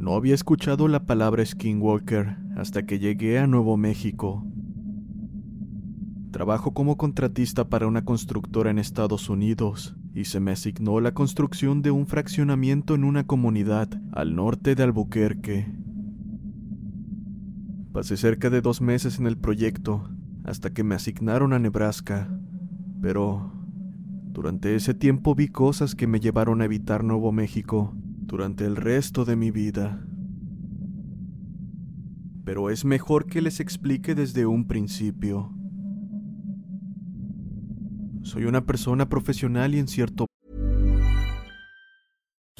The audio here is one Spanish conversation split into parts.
No había escuchado la palabra Skinwalker hasta que llegué a Nuevo México. Trabajo como contratista para una constructora en Estados Unidos y se me asignó la construcción de un fraccionamiento en una comunidad al norte de Albuquerque. Pasé cerca de dos meses en el proyecto hasta que me asignaron a Nebraska, pero durante ese tiempo vi cosas que me llevaron a evitar Nuevo México durante el resto de mi vida. Pero es mejor que les explique desde un principio. Soy una persona profesional y en cierto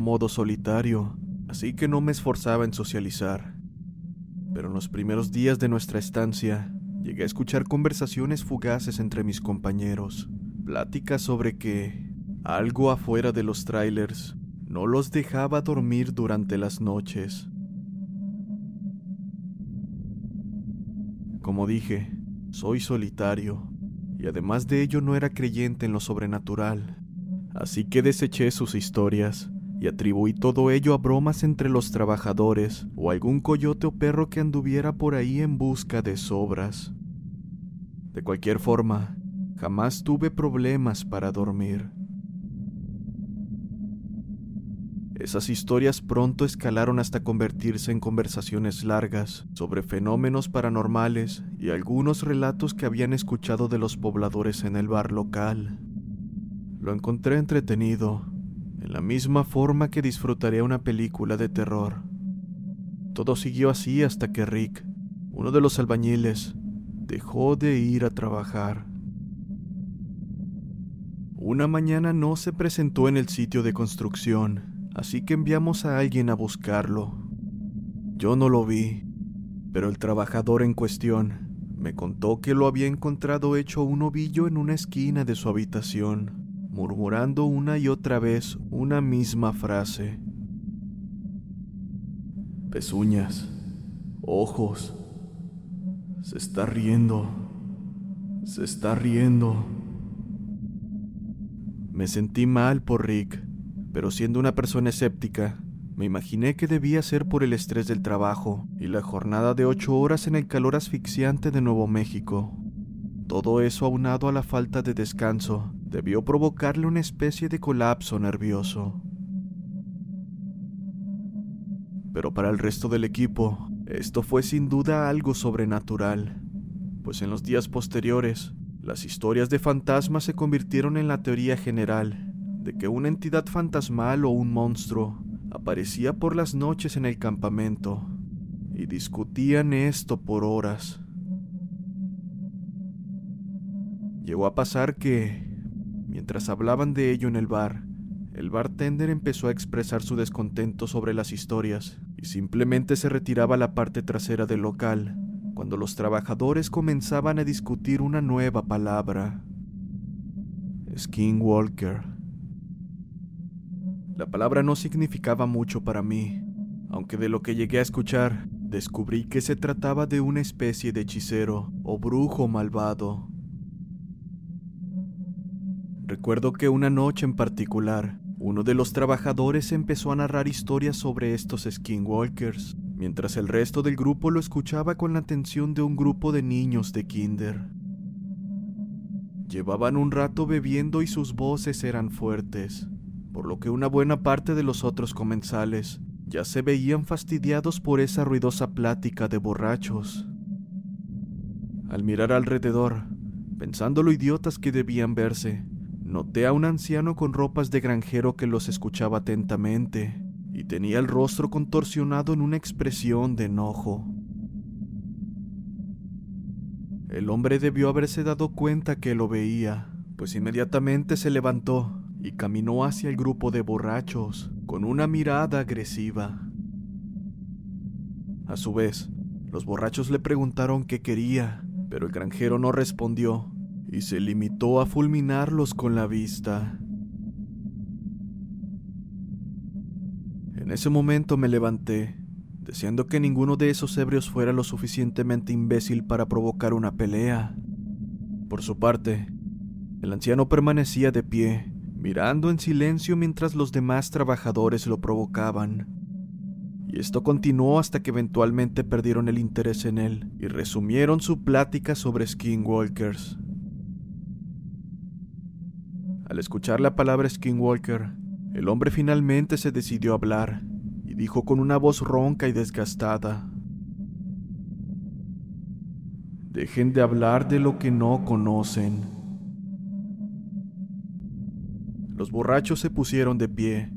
Modo solitario, así que no me esforzaba en socializar. Pero en los primeros días de nuestra estancia, llegué a escuchar conversaciones fugaces entre mis compañeros, pláticas sobre que algo afuera de los trailers no los dejaba dormir durante las noches. Como dije, soy solitario, y además de ello no era creyente en lo sobrenatural, así que deseché sus historias y atribuí todo ello a bromas entre los trabajadores o algún coyote o perro que anduviera por ahí en busca de sobras. De cualquier forma, jamás tuve problemas para dormir. Esas historias pronto escalaron hasta convertirse en conversaciones largas sobre fenómenos paranormales y algunos relatos que habían escuchado de los pobladores en el bar local. Lo encontré entretenido en la misma forma que disfrutaría una película de terror. Todo siguió así hasta que Rick, uno de los albañiles, dejó de ir a trabajar. Una mañana no se presentó en el sitio de construcción, así que enviamos a alguien a buscarlo. Yo no lo vi, pero el trabajador en cuestión me contó que lo había encontrado hecho un ovillo en una esquina de su habitación murmurando una y otra vez una misma frase. Pezuñas, ojos, se está riendo, se está riendo. Me sentí mal por Rick, pero siendo una persona escéptica, me imaginé que debía ser por el estrés del trabajo y la jornada de ocho horas en el calor asfixiante de Nuevo México. Todo eso aunado a la falta de descanso debió provocarle una especie de colapso nervioso. Pero para el resto del equipo, Esto fue sin duda algo sobrenatural, pues en los días posteriores, las historias de fantasmas se convirtieron en la teoría general de que una entidad fantasmal o un monstruo aparecía por las noches en el campamento, y discutían esto por horas. Llegó a pasar que, mientras hablaban de ello en el bar, el bartender empezó a expresar su descontento sobre las historias y simplemente se retiraba a la parte trasera del local cuando los trabajadores comenzaban a discutir una nueva palabra. Skinwalker. La palabra no significaba mucho para mí, aunque de lo que llegué a escuchar, descubrí que se trataba de una especie de hechicero o brujo malvado. Recuerdo que una noche en particular, uno de los trabajadores empezó a narrar historias sobre estos skinwalkers, mientras el resto del grupo lo escuchaba con la atención de un grupo de niños de kinder. Llevaban un rato bebiendo y sus voces eran fuertes, por lo que una buena parte de los otros comensales ya se veían fastidiados por esa ruidosa plática de borrachos. Al mirar alrededor, pensando lo idiotas que debían verse, Noté a un anciano con ropas de granjero que los escuchaba atentamente y tenía el rostro contorsionado en una expresión de enojo. El hombre debió haberse dado cuenta que lo veía, pues inmediatamente se levantó y caminó hacia el grupo de borrachos con una mirada agresiva. A su vez, los borrachos le preguntaron qué quería, pero el granjero no respondió y se limitó a fulminarlos con la vista. En ese momento me levanté, deseando que ninguno de esos ebrios fuera lo suficientemente imbécil para provocar una pelea. Por su parte, el anciano permanecía de pie, mirando en silencio mientras los demás trabajadores lo provocaban. Y esto continuó hasta que eventualmente perdieron el interés en él y resumieron su plática sobre skinwalkers. Al escuchar la palabra Skinwalker, el hombre finalmente se decidió a hablar y dijo con una voz ronca y desgastada, Dejen de hablar de lo que no conocen. Los borrachos se pusieron de pie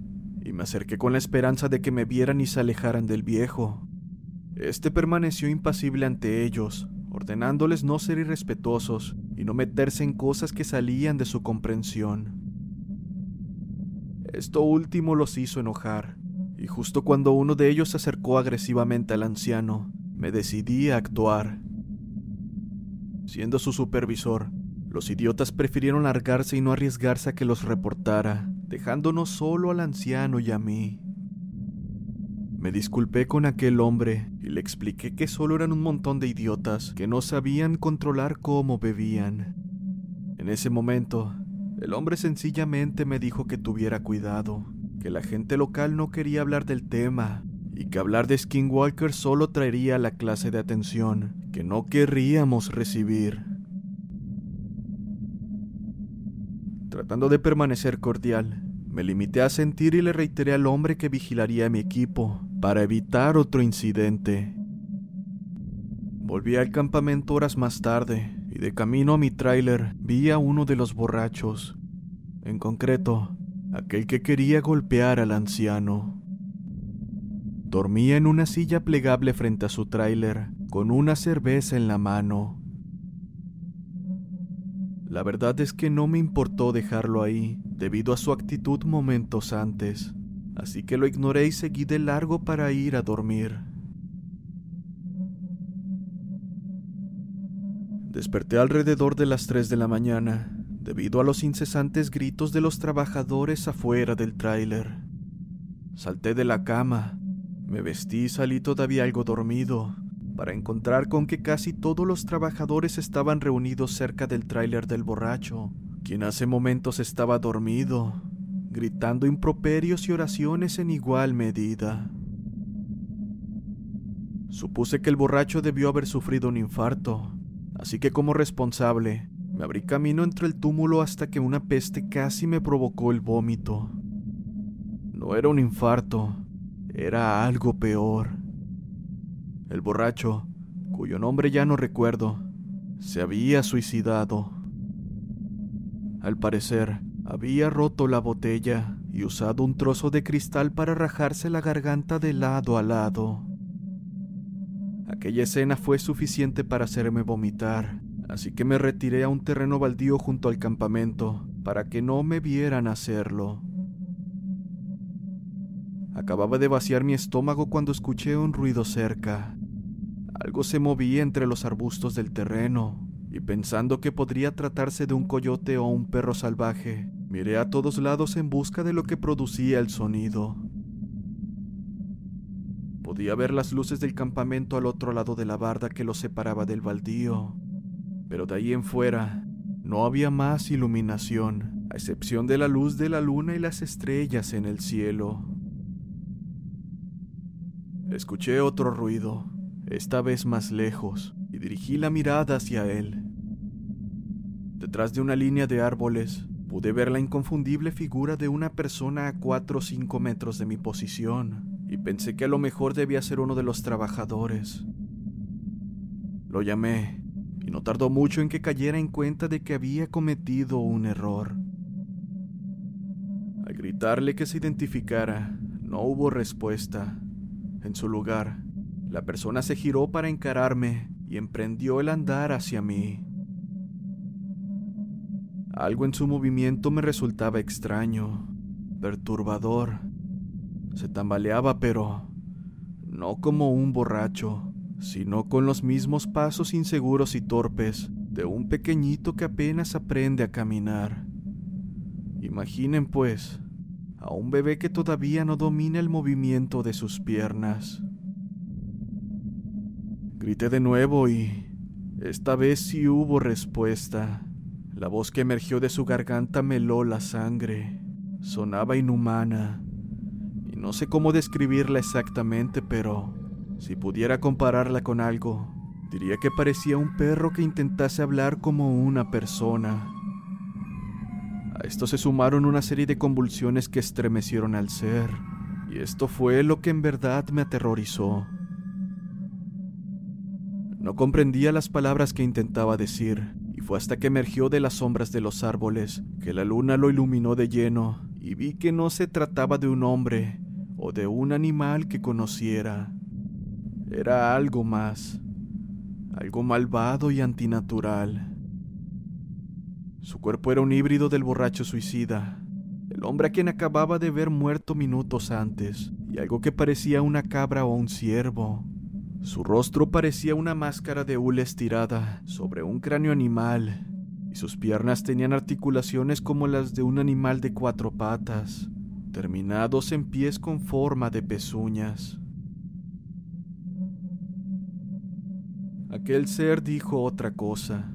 y me acerqué con la esperanza de que me vieran y se alejaran del viejo. Este permaneció impasible ante ellos, ordenándoles no ser irrespetuosos y no meterse en cosas que salían de su comprensión. Esto último los hizo enojar, y justo cuando uno de ellos se acercó agresivamente al anciano, me decidí a actuar. Siendo su supervisor, los idiotas prefirieron largarse y no arriesgarse a que los reportara, dejándonos solo al anciano y a mí. Me disculpé con aquel hombre y le expliqué que solo eran un montón de idiotas que no sabían controlar cómo bebían. En ese momento, el hombre sencillamente me dijo que tuviera cuidado, que la gente local no quería hablar del tema y que hablar de Skinwalker solo traería la clase de atención que no querríamos recibir. Tratando de permanecer cordial, me limité a sentir y le reiteré al hombre que vigilaría a mi equipo para evitar otro incidente. Volví al campamento horas más tarde y de camino a mi tráiler vi a uno de los borrachos, en concreto, aquel que quería golpear al anciano. Dormía en una silla plegable frente a su tráiler, con una cerveza en la mano. La verdad es que no me importó dejarlo ahí, debido a su actitud momentos antes, así que lo ignoré y seguí de largo para ir a dormir. Desperté alrededor de las 3 de la mañana, debido a los incesantes gritos de los trabajadores afuera del tráiler. Salté de la cama, me vestí y salí todavía algo dormido, para encontrar con que casi todos los trabajadores estaban reunidos cerca del tráiler del borracho, quien hace momentos estaba dormido, gritando improperios y oraciones en igual medida. Supuse que el borracho debió haber sufrido un infarto, así que como responsable, me abrí camino entre el túmulo hasta que una peste casi me provocó el vómito. No era un infarto, era algo peor. El borracho, cuyo nombre ya no recuerdo, se había suicidado. Al parecer, había roto la botella y usado un trozo de cristal para rajarse la garganta de lado a lado. Aquella escena fue suficiente para hacerme vomitar, así que me retiré a un terreno baldío junto al campamento para que no me vieran hacerlo. Acababa de vaciar mi estómago cuando escuché un ruido cerca. Algo se movía entre los arbustos del terreno, y pensando que podría tratarse de un coyote o un perro salvaje, miré a todos lados en busca de lo que producía el sonido. Podía ver las luces del campamento al otro lado de la barda que lo separaba del baldío, pero de ahí en fuera no había más iluminación, a excepción de la luz de la luna y las estrellas en el cielo. Escuché otro ruido, esta vez más lejos, dirigí la mirada hacia él. Detrás de una línea de árboles, pude ver la inconfundible figura de una persona a cuatro o cinco metros de mi posición, y pensé que a lo mejor debía ser uno de los trabajadores. Lo llamé, y no tardó mucho en que cayera en cuenta de que había cometido un error. Al gritarle que se identificara, no hubo respuesta. En su lugar, la persona se giró para encararme y emprendió el andar hacia mí. Algo en su movimiento me resultaba extraño, perturbador. Se tambaleaba, pero no como un borracho, sino con los mismos pasos inseguros y torpes de un pequeñito que apenas aprende a caminar. Imaginen, pues, a un bebé que todavía no domina el movimiento de sus piernas. Grité de nuevo y esta vez sí hubo respuesta. La voz que emergió de su garganta meló la sangre. Sonaba inhumana. Y no sé cómo describirla exactamente, pero si pudiera compararla con algo, diría que parecía un perro que intentase hablar como una persona. A esto se sumaron una serie de convulsiones que estremecieron al ser, y esto fue lo que en verdad me aterrorizó. No comprendía las palabras que intentaba decir, y fue hasta que emergió de las sombras de los árboles que la luna lo iluminó de lleno, y vi que no se trataba de un hombre o de un animal que conociera. Era algo más, algo malvado y antinatural. Su cuerpo era un híbrido del borracho suicida, el hombre a quien acababa de ver muerto minutos antes, y algo que parecía una cabra o un ciervo. Su rostro parecía una máscara de hule estirada sobre un cráneo animal, y sus piernas tenían articulaciones como las de un animal de cuatro patas, terminados en pies con forma de pezuñas. Aquel ser dijo otra cosa,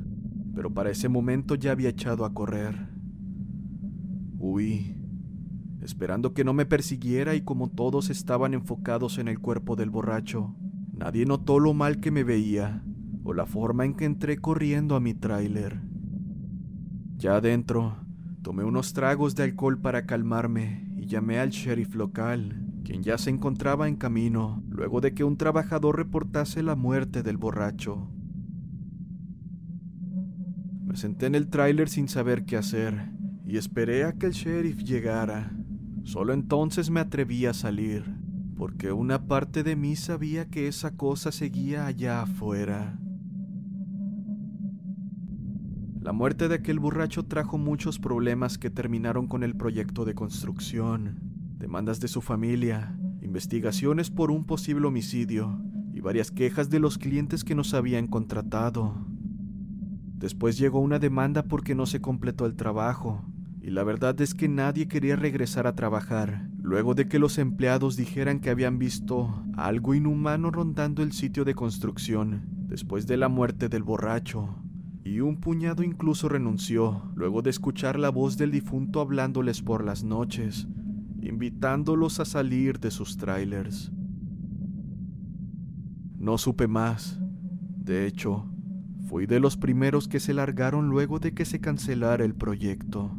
pero para ese momento ya había echado a correr. Huí, esperando que no me persiguiera y como todos estaban enfocados en el cuerpo del borracho, nadie notó lo mal que me veía o la forma en que entré corriendo a mi tráiler. Ya adentro, tomé unos tragos de alcohol para calmarme y llamé al sheriff local, quien ya se encontraba en camino luego de que un trabajador reportase la muerte del borracho. Me senté en el tráiler sin saber qué hacer y esperé a que el sheriff llegara. Solo entonces me atreví a salir, porque una parte de mí sabía que esa cosa seguía allá afuera. La muerte de aquel borracho trajo muchos problemas que terminaron con el proyecto de construcción, demandas de su familia, investigaciones por un posible homicidio y varias quejas de los clientes que nos habían contratado. Después llegó una demanda porque no se completó el trabajo, y la verdad es que nadie quería regresar a trabajar, luego de que los empleados dijeran que habían visto algo inhumano rondando el sitio de construcción después de la muerte del borracho. Y un puñado incluso renunció, luego de escuchar la voz del difunto hablándoles por las noches, invitándolos a salir de sus trailers. No supe más. De hecho, Fui de los primeros que se largaron luego de que se cancelara el proyecto.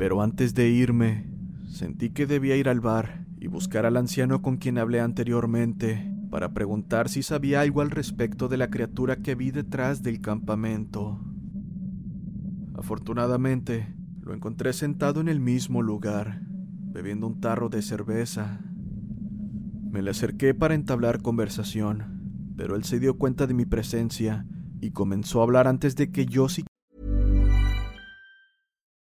Pero antes de irme, sentí que debía ir al bar y buscar al anciano con quien hablé anteriormente para preguntar si sabía algo al respecto de la criatura que vi detrás del campamento. Afortunadamente, lo encontré sentado en el mismo lugar, bebiendo un tarro de cerveza. Me le acerqué para entablar conversación, pero él se dio cuenta de mi presencia y comenzó a hablar antes de que yo si